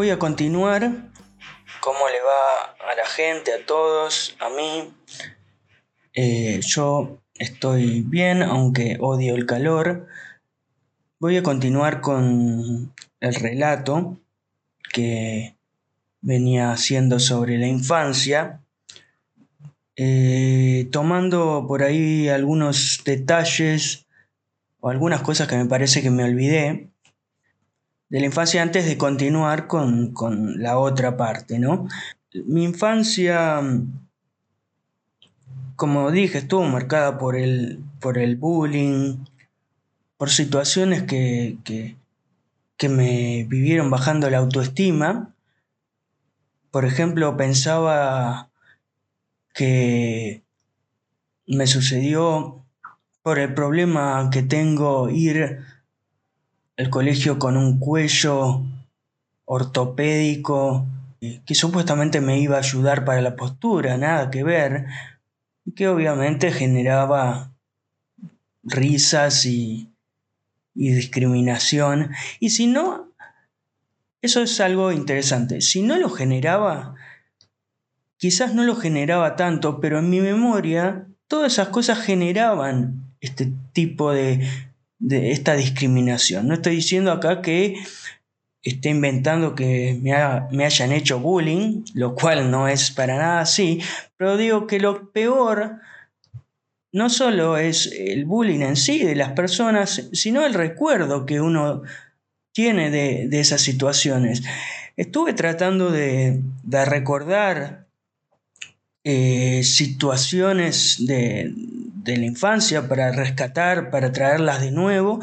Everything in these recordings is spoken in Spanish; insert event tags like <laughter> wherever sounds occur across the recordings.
Voy a continuar. ¿Cómo le va a la gente, a todos, a mí? Eh, yo estoy bien, aunque odio el calor. Voy a continuar con el relato que venía haciendo sobre la infancia, eh, tomando por ahí algunos detalles o algunas cosas que me parece que me olvidé de la infancia antes de continuar con, la otra parte, ¿no? Mi infancia, como dije, estuvo marcada por el, por el bullying, por situaciones que, que, que me vivieron bajando la autoestima. Por ejemplo, pensaba que me sucedió por el problema que tengo ir el colegio con un cuello ortopédico que supuestamente me iba a ayudar para la postura, nada que ver, que obviamente generaba risas y, y discriminación. Y si no, eso es algo interesante, si no lo generaba, quizás no lo generaba tanto, pero en mi memoria todas esas cosas generaban este tipo de de esta discriminación. No estoy diciendo acá que esté inventando que me, me, hayan hecho bullying, lo cual no es para nada así, pero digo que lo peor no solo es el bullying en sí de las personas, sino el recuerdo que uno tiene de, esas situaciones. Estuve tratando de, de recordar eh, situaciones de, de la infancia para rescatar, para traerlas de nuevo.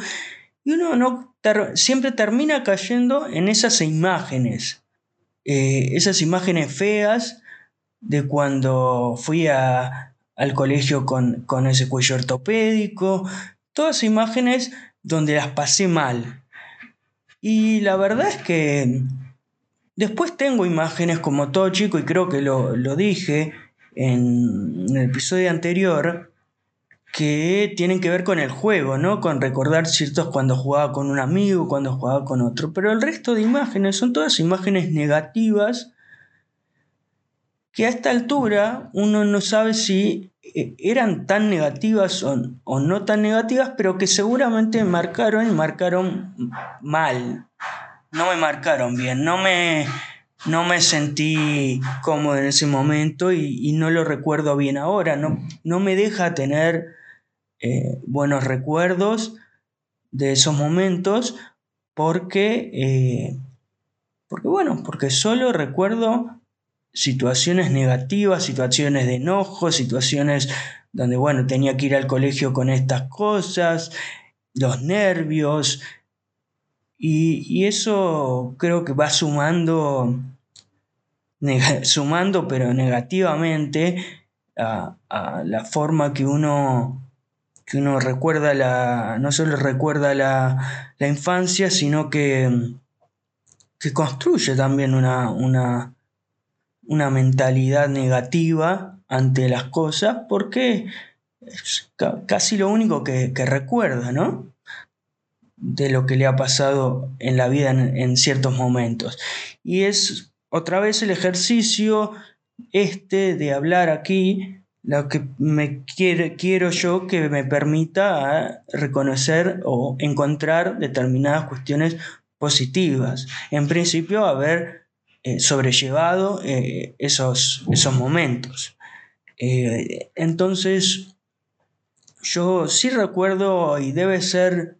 Y uno no siempre termina cayendo en esas imágenes, eh, esas imágenes feas de cuando fui a, al colegio con, con ese cuello ortopédico, todas imágenes donde las pasé mal. Y la verdad es que después tengo imágenes como todo chico, y creo que lo, dije en el episodio anterior, que tienen que ver con el juego, ¿no? Con recordar ciertos cuando jugaba con un amigo, cuando jugaba con otro. Pero el resto de imágenes son todas imágenes negativas que a esta altura uno no sabe si eh, eran tan negativas o, o no tan negativas, pero que seguramente marcaron y marcaron mal. No me marcaron bien, no me, no me sentí cómodo en ese momento y, no lo recuerdo bien ahora. No, no me deja tener eh, buenos recuerdos de esos momentos porque, eh, porque, bueno, porque solo recuerdo situaciones negativas, situaciones de enojo, situaciones donde, bueno, tenía que ir al colegio con estas cosas, los nervios, y, eso creo que va sumando, sumando pero negativamente a, a la forma que uno que uno recuerda la, no solo recuerda la, infancia, sino que, que construye también una, una, una, mentalidad negativa ante las cosas, porque es casi lo único que, recuerda, ¿no? De lo que le ha pasado en la vida en, en ciertos momentos. Y es otra vez el ejercicio este de hablar aquí lo que me quiero yo que me permita reconocer o encontrar determinadas cuestiones positivas. En principio, haber eh, sobrellevado eh, esos, esos momentos. Eh, entonces, yo sí recuerdo y debe ser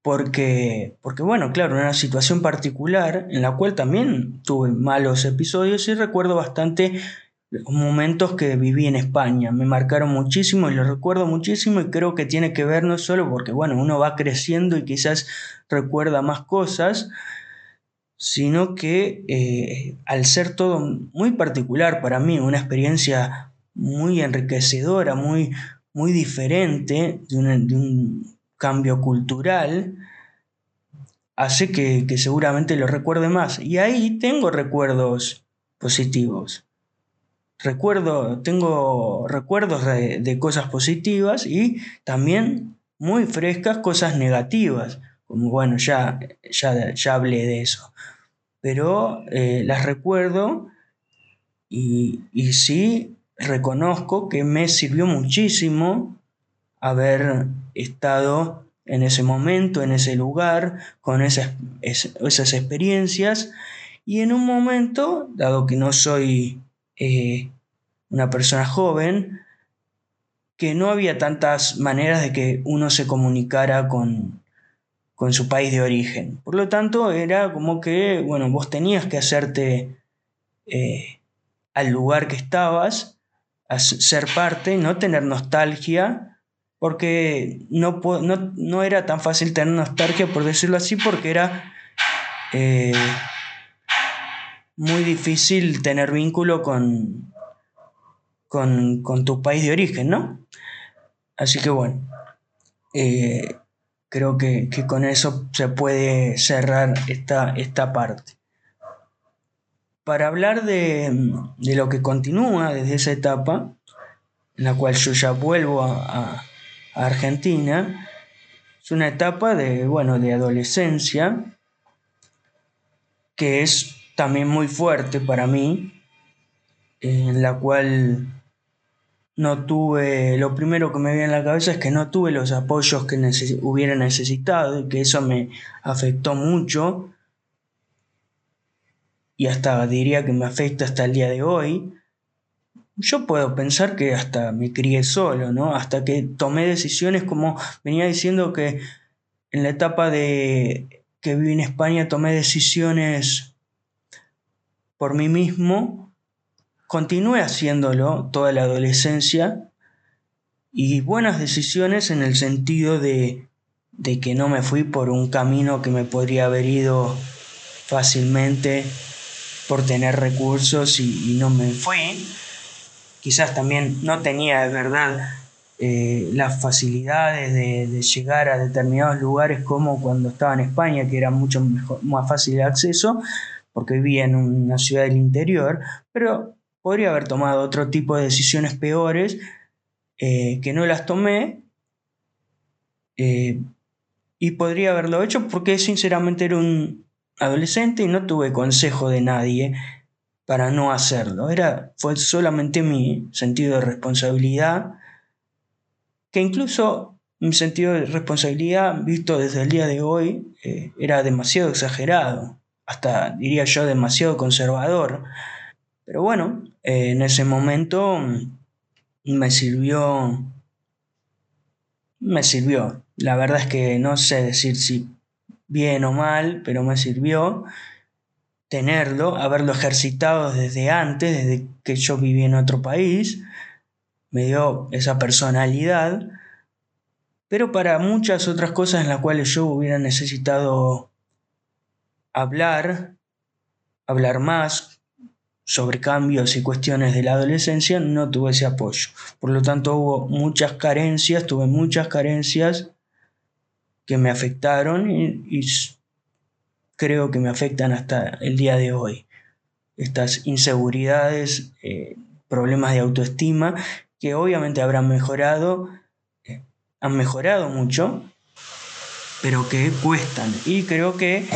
porque, porque, bueno, claro, una situación particular en la cual también tuve malos episodios y recuerdo bastante momentos que viví en España. Me marcaron muchísimo y los recuerdo muchísimo y creo que tiene que ver no solo porque, bueno, uno va creciendo y quizás recuerda más cosas, sino que eh, al ser todo muy particular para mí, una experiencia muy enriquecedora, muy, muy diferente, de un, cambio cultural, hace que, que seguramente lo recuerde más. Y ahí tengo recuerdos positivos recuerdo, tengo recuerdos de, cosas positivas y también muy frescas cosas negativas, como bueno, ya, ya, ya hablé de eso. pero eh, las recuerdo y, y sí reconozco que me sirvió muchísimo haber estado en ese momento, en ese lugar, con esas, esas experiencias. Y en un momento, dado que no soy eh, una persona joven, que no había tantas maneras de que uno se comunicara con, con su país de origen. Por lo tanto, era como que, bueno, vos tenías que hacerte eh, al lugar que estabas, ser parte, no tener nostalgia porque no, no, era tan fácil tener nostalgia, por decirlo así, porque era eh, muy difícil tener vínculo con, con, tu país de origen, ¿no? Así que bueno, eh, creo que, con eso se puede cerrar esta, esta parte. Para hablar de, de, lo que continúa desde esa etapa, en la cual yo ya vuelvo a Argentina. Es una etapa de, bueno, de adolescencia que es también muy fuerte para mí, en la cual no tuve, lo primero que me viene a la cabeza es que no tuve los apoyos que hubiera necesitado y que eso me afectó mucho y hasta diría que me afecta hasta el día de hoy yo puedo pensar que hasta me crié solo, ¿no? Hasta que tomé decisiones como venía diciendo que en la etapa de que viví en España tomé decisiones por mí mismo, continué haciéndolo toda la adolescencia y buenas decisiones en el sentido de, de que no me fui por un camino que me podría haber ido fácilmente por tener recursos y, no me fui. Quizás también no tenía de verdad eh, las facilidades de, llegar a determinados lugares como cuando estaba en España, que era mucho más fácil de acceso, porque vivía en una ciudad del interior, pero podría haber tomado otro tipo de decisiones peores eh, que no las tomé eh, y podría haberlo hecho porque sinceramente era un adolescente y no tuve consejo de nadie para no hacerlo. Era, fue solamente mi sentido de responsabilidad, que incluso mi sentido de responsabilidad, visto desde el día de hoy, eh, era demasiado exagerado, hasta diría yo demasiado conservador. Pero bueno, eh, en ese momento mm, me sirvió, me sirvió. La verdad es que no sé decir si bien o mal, pero me sirvió tenerlo, haberlo ejercitado desde antes, desde que yo viví en otro país, me dio esa personalidad, pero para muchas otras cosas en las cuales yo hubiera necesitado hablar, hablar más sobre cambios y cuestiones de la adolescencia, no tuve ese apoyo. Por lo tanto, hubo muchas carencias, tuve muchas carencias que me afectaron y, creo que me afectan hasta el día de hoy. Estas inseguridades, eh, problemas de autoestima, que obviamente habrán mejorado, eh, han mejorado mucho, pero que cuestan. Y creo que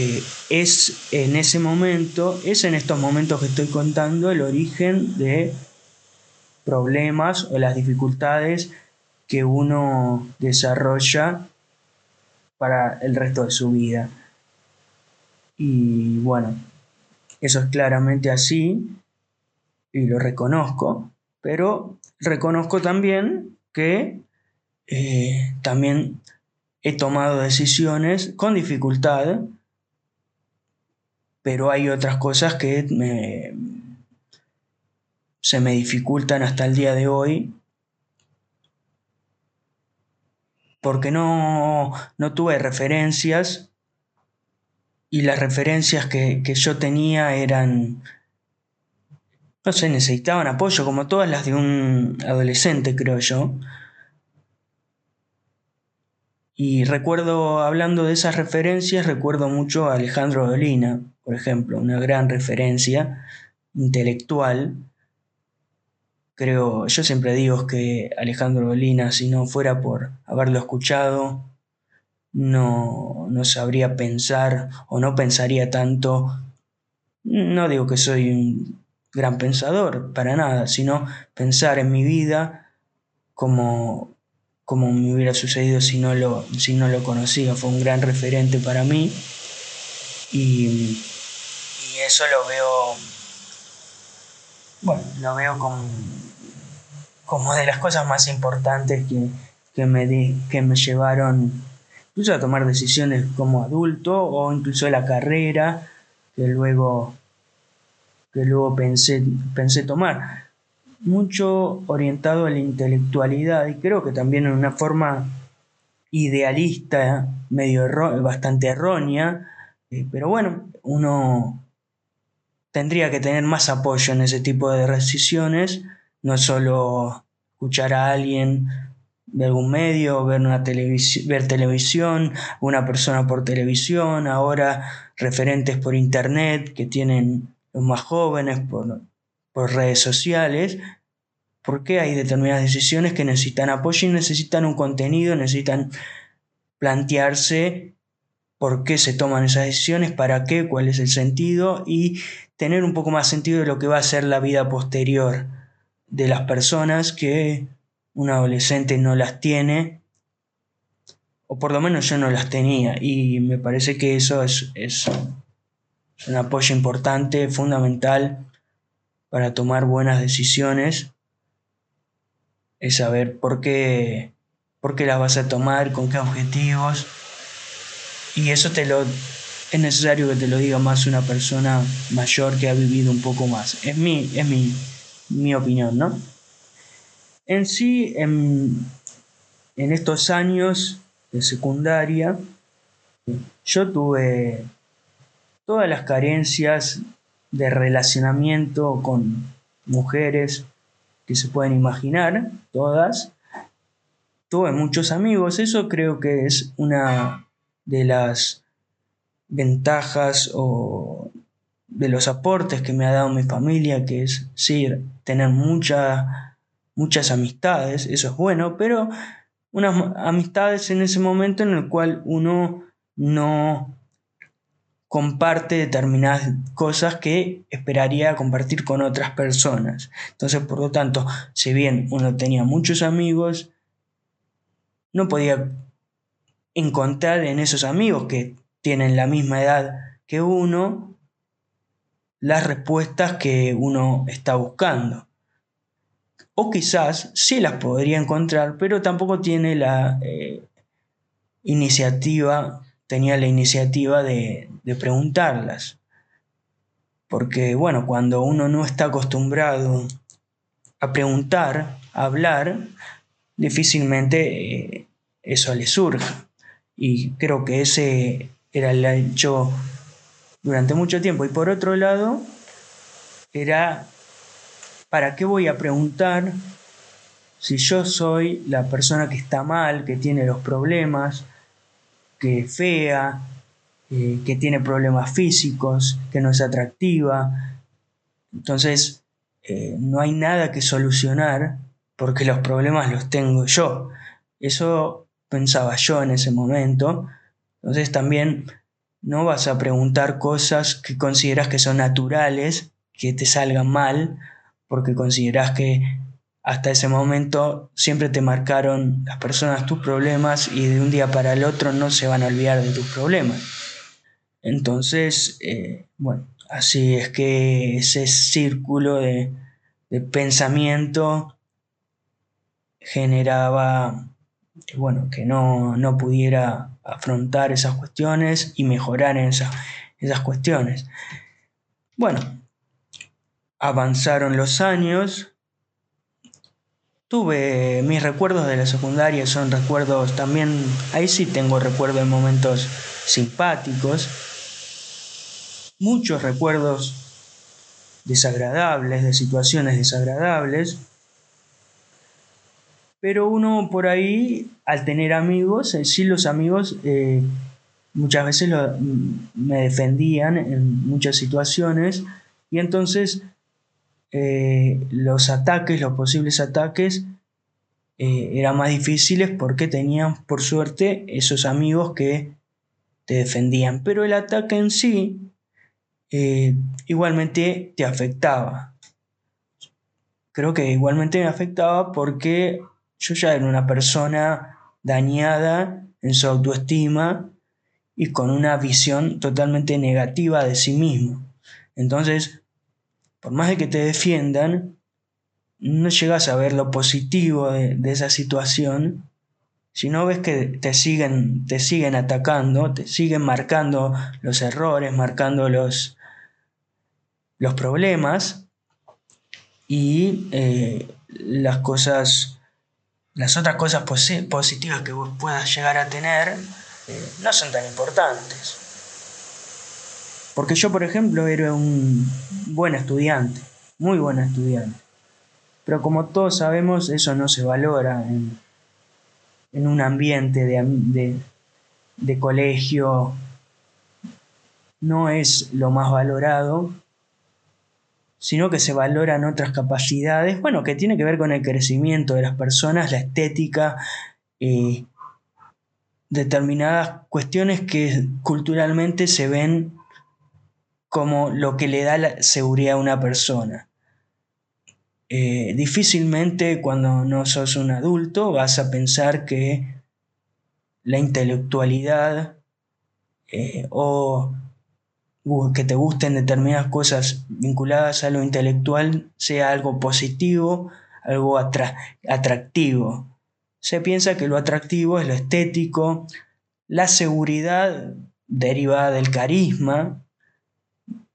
eh, es en ese momento, es en estos momentos que estoy contando el origen de problemas o las dificultades que uno desarrolla para el resto de su vida. Y bueno, eso es claramente así y lo reconozco, pero reconozco también que eh, también he tomado decisiones con dificultad, pero hay otras cosas que se me dificultan hasta el día de hoy porque no, no tuve referencias y las referencias que, yo tenía eran, no sé, necesitaban apoyo, como todas las de un adolescente, creo yo. Y recuerdo, hablando de esas referencias, recuerdo mucho a Alejandro Dolina, por ejemplo, una gran referencia intelectual. Creo, yo siempre digo que Alejandro Dolina, si no fuera por haberlo escuchado no, no sabría pensar o no pensaría tanto. No digo que soy un gran pensador, para nada, sino pensar en mi vida como, me hubiera sucedido si no, lo, si no lo conocía. Fue un gran referente para mí y eso lo veo, bueno, lo veo como, como de las cosas más importantes que, que, me, que me llevaron incluso a tomar decisiones como adulto o incluso la carrera que luego que luego pensé, pensé tomar. Mucho orientado a la intelectualidad y creo que también en una forma idealista, medio bastante errónea, eh, pero bueno, uno tendría que tener más apoyo en ese tipo de decisiones, no solo escuchar a alguien de algún medio, ver, una ver televisión, una persona por televisión, ahora referentes por internet que tienen los más jóvenes por, por redes sociales, porque hay determinadas decisiones que necesitan apoyo y necesitan un contenido, necesitan plantearse por qué se toman esas decisiones, para qué, cuál es el sentido y tener un poco más sentido de lo que va a ser la vida posterior de las personas que un adolescente no las tiene, o por lo menos yo no las tenía, y me parece que eso es, es un apoyo importante, fundamental para tomar buenas decisiones, es saber por qué, por qué las vas a tomar, con qué objetivos, y eso te lo es necesario que te lo diga más una persona mayor que ha vivido un poco más. Es mi, es mi, mi opinión, ¿no? En sí, en, en estos años de secundaria, yo tuve todas las carencias de relacionamiento con mujeres que se pueden imaginar, todas. Tuve muchos amigos, eso creo que es una de las ventajas o de los aportes que me ha dado mi familia, que es sí, tener mucha, muchas amistades, eso es bueno, pero unas amistades en ese momento en el cual uno no comparte determinadas cosas que esperaría compartir con otras personas. Entonces, por lo tanto, si bien uno tenía muchos amigos, no podía encontrar en esos amigos que tienen la misma edad que uno las respuestas que uno está buscando. O quizás sí las podría encontrar, pero tampoco tiene la eh, iniciativa tenía la iniciativa de, preguntarlas. Porque, bueno, cuando uno no está acostumbrado a preguntar, a hablar, difícilmente eh, eso le surge. Y creo que ese era el hecho durante mucho tiempo. Y por otro lado, era, ¿para qué voy a preguntar si yo soy la persona que está mal, que tiene los problemas, que es fea, eh, que tiene problemas físicos, que no es atractiva. Entonces, eh, no hay nada que solucionar porque los problemas los tengo yo. Eso pensaba yo en ese momento. Entonces también no vas a preguntar cosas que consideras que son naturales, que te salgan mal, porque consideras que hasta ese momento siempre te marcaron las personas tus problemas y de un día para el otro no se van a olvidar de tus problemas. Entonces, eh, bueno, así es que ese círculo de, pensamiento generaba bueno, que no, no, pudiera afrontar esas cuestiones y mejorar en esas, esas cuestiones. Bueno, avanzaron los años, Tuve mis recuerdos de la secundaria, son recuerdos también, ahí sí tengo recuerdos de momentos simpáticos, muchos recuerdos desagradables, de situaciones desagradables, pero uno por ahí, al tener amigos, en sí los amigos eh, muchas veces me defendían en muchas situaciones y entonces eh, los ataques, los posibles ataques, eh, eran más difíciles porque tenían, por suerte, esos amigos que te defendían. Pero el ataque en sí eh, igualmente te afectaba. Creo que igualmente me afectaba porque yo ya era una persona dañada en su autoestima y con una visión totalmente negativa de sí mismo. Entonces, por más de que te defiendan, no llegas a ver lo positivo de, esa situación, sino ves que te siguen, te siguen atacando, te siguen marcando los errores, marcando los, los problemas y eh, las cosas, las otras cosas positivas que vos puedas llegar a tener eh, no son tan importantes. Porque yo, por ejemplo, era un buen estudiante, muy buen estudiante. Pero como todos sabemos, eso no se valora en, un ambiente de, de colegio. No es lo más valorado sino que se valoran otras capacidades, bueno, que tiene que ver con el crecimiento de las personas, la estética, eh, determinadas cuestiones que culturalmente se ven como lo que le da la seguridad a una persona. Eh, difícilmente cuando no sos un adulto vas a pensar que la intelectualidad eh, o que te gusten determinadas cosas vinculadas a lo intelectual sea algo positivo, algo atractivo. Se piensa que lo atractivo es lo estético, la seguridad derivada del carisma,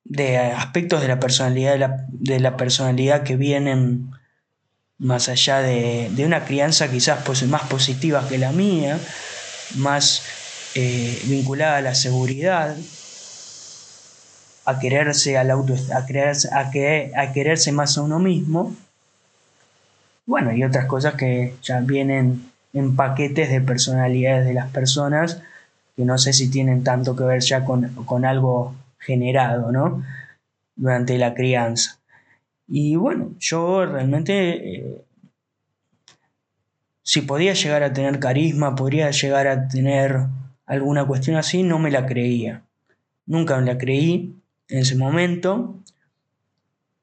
de aspectos de la personalidad, de la, personalidad que vienen más allá de, una crianza quizás más positiva que la mía, más eh, vinculada a la seguridad a quererse al auto, a, creerse, a, a quererse más a uno mismo. Bueno, y otras cosas que ya vienen en paquetes de personalidades de las personas que no sé si tienen tanto que ver ya con, algo generado, ¿no? Durante la crianza. Y bueno, yo realmente, eh, si podía llegar a tener carisma, podría llegar a tener alguna cuestión así, no me la creía. Nunca me la creí en ese momento.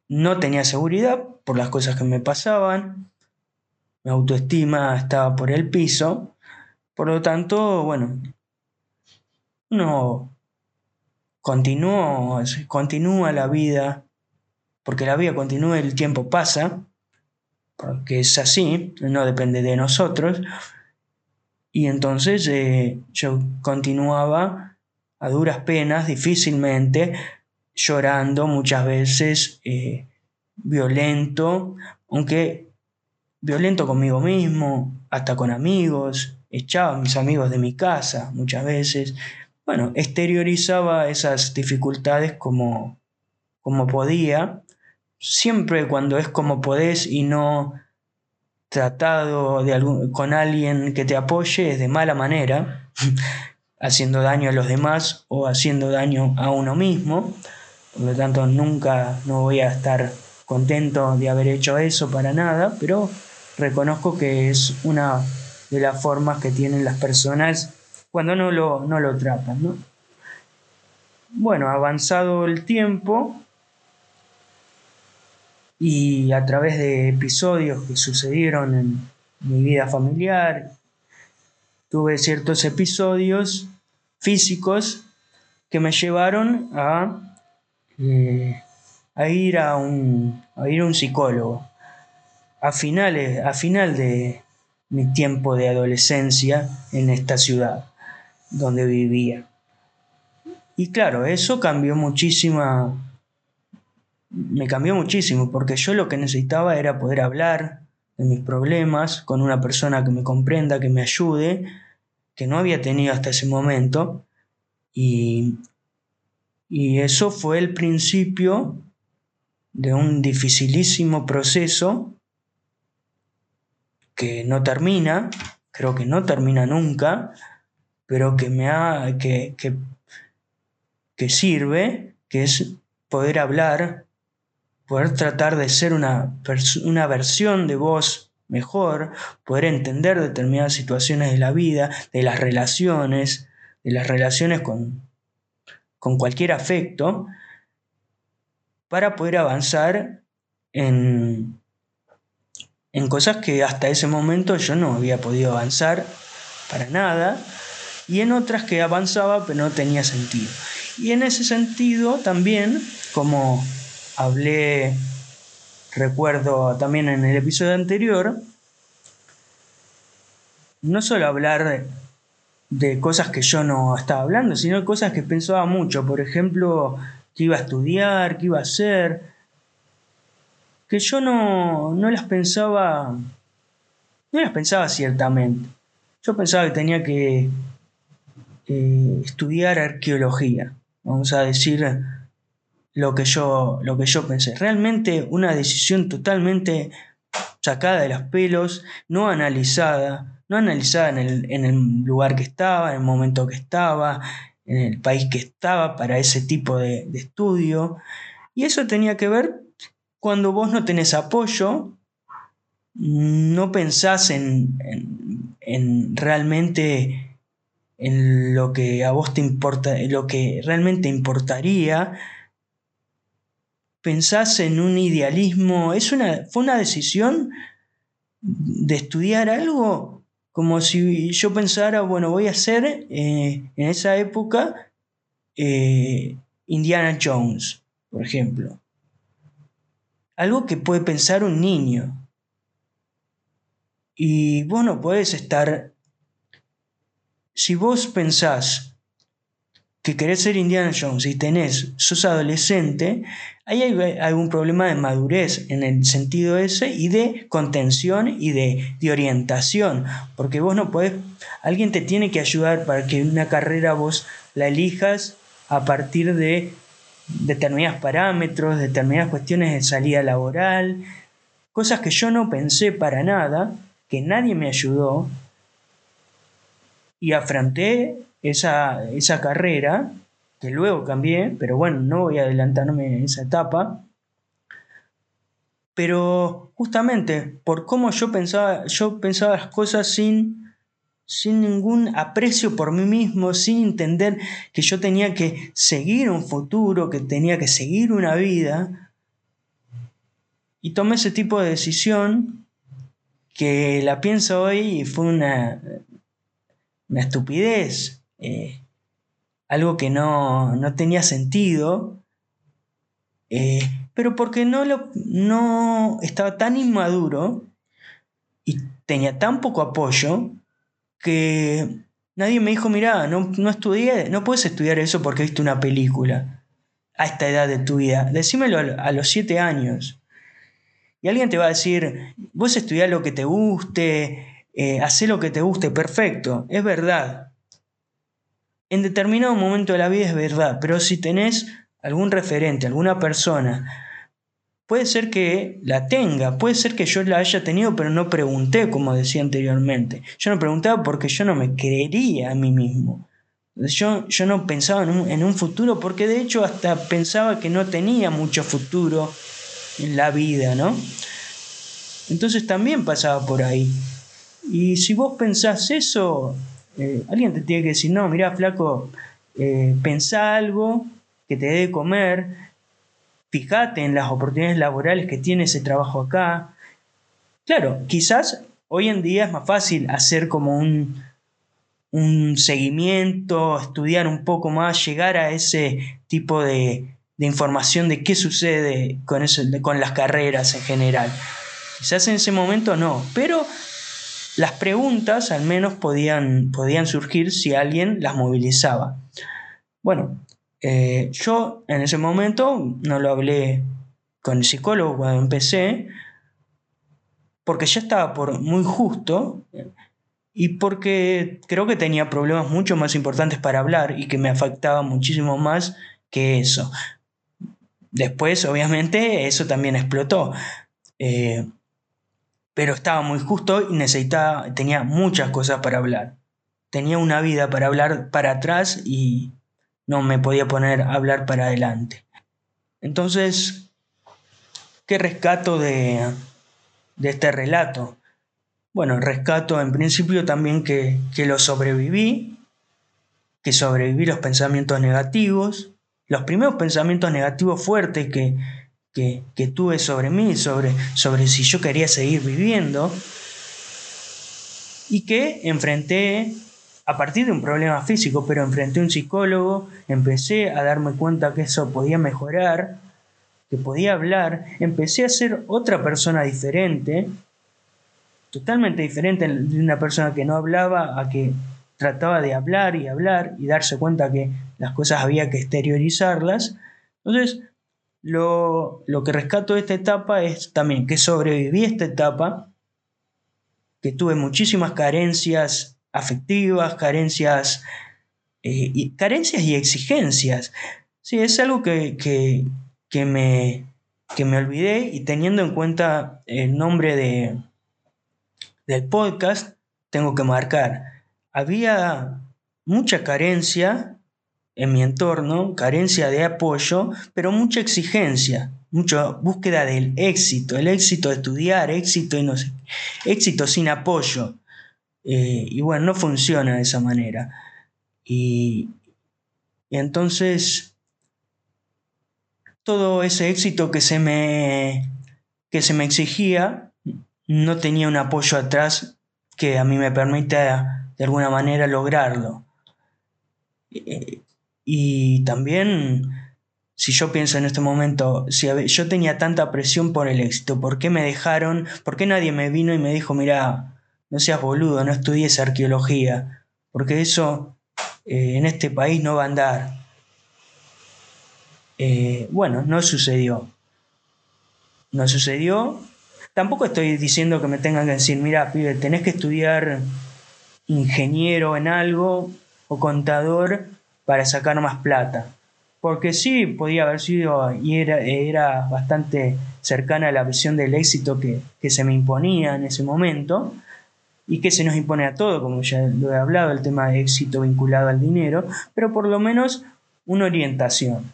No tenía seguridad por las cosas que me pasaban. Mi autoestima estaba por el piso. Por lo tanto, bueno, no continuó, continúa la vida, porque la vida continúa y el tiempo pasa, porque es así, no depende de nosotros. Y entonces eh, yo continuaba a duras penas, difícilmente, llorando muchas veces, eh, violento, aunque violento conmigo mismo, hasta con amigos, echaba a mis amigos de mi casa muchas veces. Bueno, exteriorizaba esas dificultades como, como podía, siempre cuando es como podés y no tratado de con alguien que te apoye es de mala manera, <laughs> haciendo daño a los demás o haciendo daño a uno mismo. Por lo tanto, nunca no voy a estar contento de haber hecho eso para nada, pero reconozco que es una de las formas que tienen las personas cuando no lo, no lo tratan. ¿no? Bueno, avanzado el tiempo y a través de episodios que sucedieron en mi vida familiar, tuve ciertos episodios físicos que me llevaron a eh, a, ir a, un, a ir a un psicólogo. A, finales, a final de mi tiempo de adolescencia en esta ciudad donde vivía. Y claro, eso cambió muchísima, me cambió muchísimo, porque yo lo que necesitaba era poder hablar de mis problemas con una persona que me comprenda, que me ayude, que no había tenido hasta ese momento. Y y eso fue el principio de un dificilísimo proceso que no termina, creo que no termina nunca, pero que me ha, que, que, sirve, que es poder hablar, poder tratar de ser una, una versión de vos mejor, poder entender determinadas situaciones de la vida, de las relaciones, de las relaciones con, con cualquier afecto, para poder avanzar en, en cosas que hasta ese momento yo no había podido avanzar para nada, y en otras que avanzaba pero no tenía sentido. Y en ese sentido también, como hablé, recuerdo también en el episodio anterior, no solo hablar de, cosas que yo no estaba hablando, sino cosas que pensaba mucho, por ejemplo, que iba a estudiar, que iba a hacer, que yo no, no las pensaba, no las pensaba ciertamente. Yo pensaba que tenía que eh, estudiar arqueología, vamos a decir lo que, yo, lo que yo pensé. Realmente una decisión totalmente sacada de los pelos, no analizada, no analizada en el, en el lugar que estaba, en el momento que estaba, en el país que estaba para ese tipo de, de estudio. Y eso tenía que ver cuando vos no tenés apoyo, no pensás en, en, realmente en lo que a vos te importa, lo que realmente importaría, pensás en un idealismo, es una, fue una decisión de estudiar algo como si yo pensara, bueno, voy a ser eh, en esa época eh, Indiana Jones, por ejemplo algo que puede pensar un niño. Y vos no podés estar... Si vos pensás que querés ser Indiana Jones y tenés, sos adolescente, ahí hay algún problema de madurez en el sentido ese y de contención y de, de orientación, porque vos no podés, alguien te tiene que ayudar para que una carrera vos la elijas a partir de determinados parámetros, determinadas cuestiones de salida laboral, cosas que yo no pensé para nada, que nadie me ayudó, y afronté esa, esa carrera, que luego cambié, pero bueno, no voy a adelantarme en esa etapa, pero justamente por cómo yo pensaba, yo pensaba las cosas sin sin ningún aprecio por mí mismo, sin entender que yo tenía que seguir un futuro, que tenía que seguir una vida. Y tomé ese tipo de decisión que la pienso hoy y fue una, una estupidez, eh, algo que no, tenía sentido, eh, pero porque no, lo, no estaba tan inmaduro y tenía tan poco apoyo que nadie me dijo, mira, no, no estudié, no puedes estudiar eso porque viste una película a esta edad de tu vida. Decímelo a, los siete años. Y alguien te va a decir, vos estudiá lo que te guste, eh, lo que te guste, perfecto, es verdad. En determinado momento de la vida es verdad, pero si tenés algún referente, alguna persona Puede ser que la tenga, puede ser que yo la haya tenido, pero no pregunté, como decía anteriormente. Yo no preguntaba porque yo no me creería a mí mismo. Yo, yo no pensaba en un, en un futuro, porque de hecho hasta pensaba que no tenía mucho futuro en la vida, ¿no? Entonces también pasaba por ahí. Y si vos pensás eso, eh, alguien te tiene que decir, no, mira, flaco, eh, pensá algo que te dé comer, fíjate en las oportunidades laborales que tiene ese trabajo acá. Claro, quizás hoy en día es más fácil hacer como un, un seguimiento, estudiar un poco más, llegar a ese tipo de, información de qué sucede con, eso, con las carreras en general. Quizás en ese momento no, pero las preguntas al menos podían, podían surgir si alguien las movilizaba. Bueno, eh, yo en ese momento no lo hablé con el psicólogo cuando empecé, porque ya estaba por muy justo y porque creo que tenía problemas mucho más importantes para hablar y que me afectaba muchísimo más que eso. Después, obviamente, eso también explotó. Eh, pero estaba muy justo y necesitaba, tenía muchas cosas para hablar. Tenía una vida para hablar para atrás y, no me podía poner a hablar para adelante. Entonces, ¿qué rescato de, de este relato? bueno, rescato en principio también que, que lo sobreviví, que sobreviví los pensamientos negativos, los primeros pensamientos negativos fuertes que, que, tuve sobre mí, sobre, sobre si yo quería seguir viviendo, y que enfrenté a partir de un problema físico, pero enfrenté a un psicólogo, empecé a darme cuenta que eso podía mejorar, que podía hablar, empecé a ser otra persona diferente, totalmente diferente de una persona que no hablaba a que trataba de hablar y hablar y darse cuenta que las cosas había que exteriorizarlas. Entonces, lo, que rescato de esta etapa es también que sobreviví a esta etapa, que tuve muchísimas carencias afectivas, carencias, eh, y, carencias y exigencias. Sí, es algo que, que, me, que me olvidé y teniendo en cuenta el nombre de, del podcast, tengo que marcar. Había mucha carencia en mi entorno, carencia de apoyo, pero mucha exigencia, mucha búsqueda del éxito, el éxito de estudiar, éxito y no sé, éxito sin apoyo. Eh, y bueno, no funciona de esa manera. Y, y entonces, todo ese éxito que se me, que se me exigía, no tenía un apoyo atrás que a mí me permita de alguna manera lograrlo. Y también, si yo pienso en este momento, si yo tenía tanta presión por el éxito, ¿por qué me dejaron? ¿Por qué nadie me vino y me dijo, mira, no seas boludo, no estudies arqueología? Porque eso eh, en este país no va a andar. Eh, bueno, no sucedió. No sucedió Tampoco estoy diciendo que me tengan que decir, mira, pibe, tenés que estudiar ingeniero en algo o contador para sacar más plata. Porque sí, podía haber sido y era, era bastante cercana a la visión del éxito que, que se me imponía en ese momento y que se nos impone a todo, como ya lo he hablado, el tema de éxito vinculado al dinero, pero por lo menos una orientación.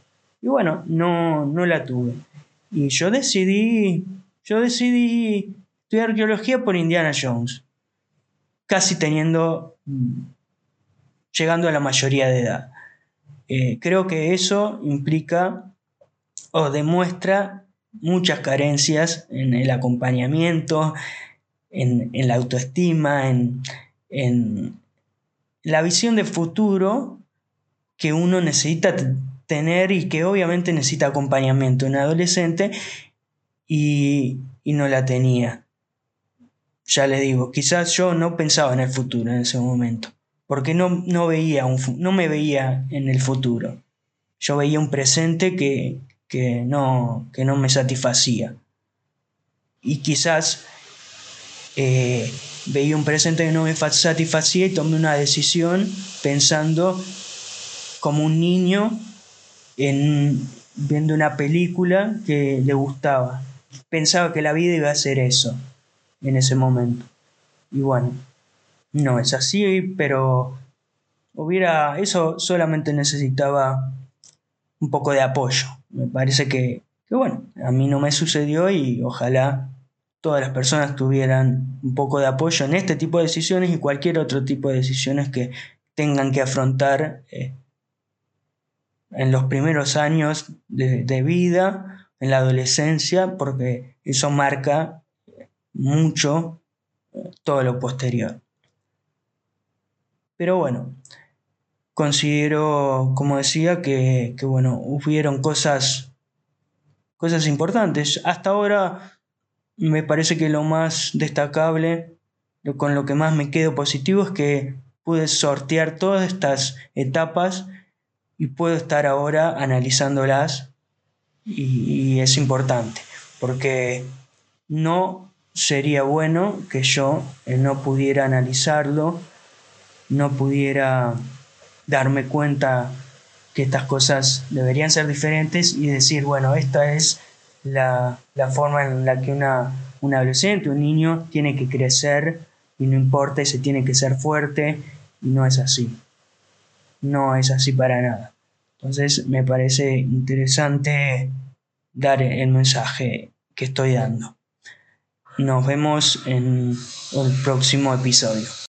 Y bueno, no, no la tuve. Y yo decidí yo decidí estudiar arqueología por Indiana Jones, casi teniendo, mm, llegando a la mayoría de edad. Eh, creo que eso implica o demuestra muchas carencias en el acompañamiento, en, la autoestima, en, en, la visión de futuro que uno necesita tener y que obviamente necesita acompañamiento en adolescente y, no la tenía. Ya le digo, quizás yo no pensaba en el futuro en ese momento, porque no, no, veía un, no me veía en el futuro. Yo veía un presente que, que, no, que no me satisfacía. Y quizás eh, veía un presente que no me satisfacía y tomé una decisión pensando como un niño en, viendo una película que le gustaba pensaba que la vida iba a ser eso en ese momento. Y bueno, no es así, pero hubiera, eso solamente necesitaba un poco de apoyo. Me parece que, que bueno, a mí no me sucedió y ojalá todas las personas tuvieran un poco de apoyo en este tipo de decisiones y cualquier otro tipo de decisiones que tengan que afrontar eh, en los primeros años de, de vida en la adolescencia porque eso marca mucho eh, todo lo posterior. Pero bueno, considero, como decía, que, bueno, hubieron cosas, cosas importantes. Hasta ahora me parece que lo más destacable, con lo que más me quedo positivo es que pude sortear todas estas etapas y puedo estar ahora analizándolas y, es importante, porque no sería bueno que yo eh, no pudiera analizarlo, no pudiera darme cuenta que estas cosas deberían ser diferentes y decir, bueno, esta es la, forma en la que una, un adolescente, un niño tiene que crecer y no importa y se tiene que ser fuerte y no es así. No es así para nada. Entonces me parece interesante dar el mensaje que estoy dando. nos vemos en el próximo episodio.